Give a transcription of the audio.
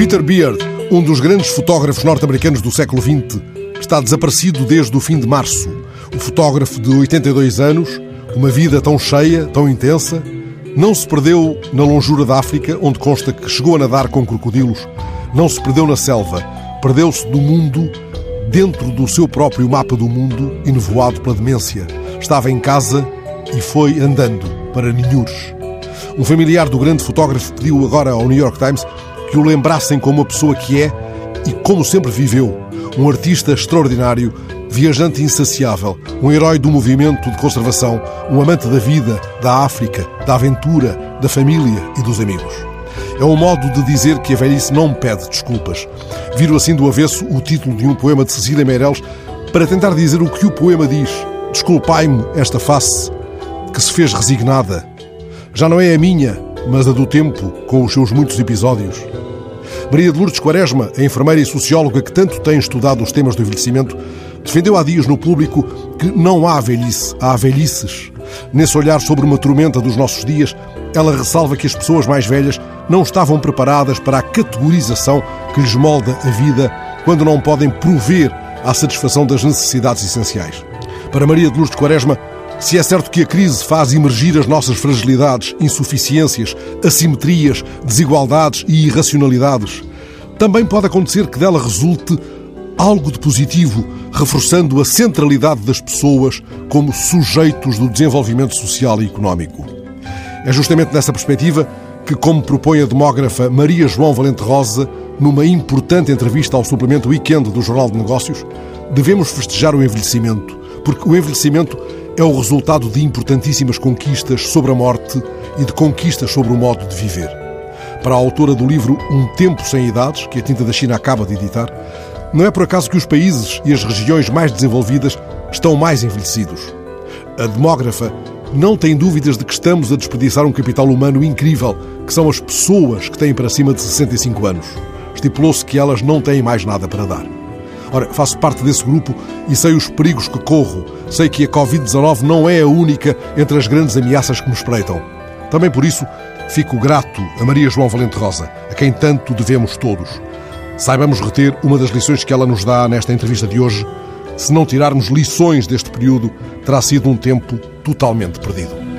Peter Beard, um dos grandes fotógrafos norte-americanos do século XX, está desaparecido desde o fim de março. O fotógrafo de 82 anos, uma vida tão cheia, tão intensa, não se perdeu na longura da África, onde consta que chegou a nadar com crocodilos. Não se perdeu na selva. Perdeu-se do mundo dentro do seu próprio mapa do mundo, enevoado pela demência. Estava em casa e foi andando para Ninhures. Um familiar do grande fotógrafo pediu agora ao New York Times que o lembrassem como a pessoa que é e como sempre viveu. Um artista extraordinário, viajante insaciável, um herói do movimento de conservação, um amante da vida, da África, da aventura, da família e dos amigos. É um modo de dizer que a velhice não pede desculpas. Viro assim do avesso o título de um poema de Cecília Meirelles para tentar dizer o que o poema diz. Desculpai-me esta face que se fez resignada. Já não é a minha, mas a do tempo, com os seus muitos episódios. Maria de Lourdes Quaresma, a enfermeira e socióloga que tanto tem estudado os temas do envelhecimento, defendeu há dias no público que não há velhice, há velhices. Nesse olhar sobre uma tormenta dos nossos dias, ela ressalva que as pessoas mais velhas não estavam preparadas para a categorização que lhes molda a vida quando não podem prover à satisfação das necessidades essenciais. Para Maria de Lourdes Quaresma, se é certo que a crise faz emergir as nossas fragilidades, insuficiências, assimetrias, desigualdades e irracionalidades, também pode acontecer que dela resulte algo de positivo, reforçando a centralidade das pessoas como sujeitos do desenvolvimento social e económico. É justamente nessa perspectiva que, como propõe a demógrafa Maria João Valente Rosa, numa importante entrevista ao suplemento Weekend do Jornal de Negócios, devemos festejar o envelhecimento, porque o envelhecimento é o resultado de importantíssimas conquistas sobre a morte e de conquistas sobre o modo de viver. Para a autora do livro Um Tempo Sem Idades, que a Tinta da China acaba de editar, não é por acaso que os países e as regiões mais desenvolvidas estão mais envelhecidos. A demógrafa não tem dúvidas de que estamos a desperdiçar um capital humano incrível, que são as pessoas que têm para cima de 65 anos. Estipulou-se que elas não têm mais nada para dar. Ora, faço parte desse grupo e sei os perigos que corro. Sei que a Covid-19 não é a única entre as grandes ameaças que nos espreitam. Também por isso, fico grato a Maria João Valente Rosa, a quem tanto devemos todos. Saibamos reter uma das lições que ela nos dá nesta entrevista de hoje. Se não tirarmos lições deste período, terá sido um tempo totalmente perdido.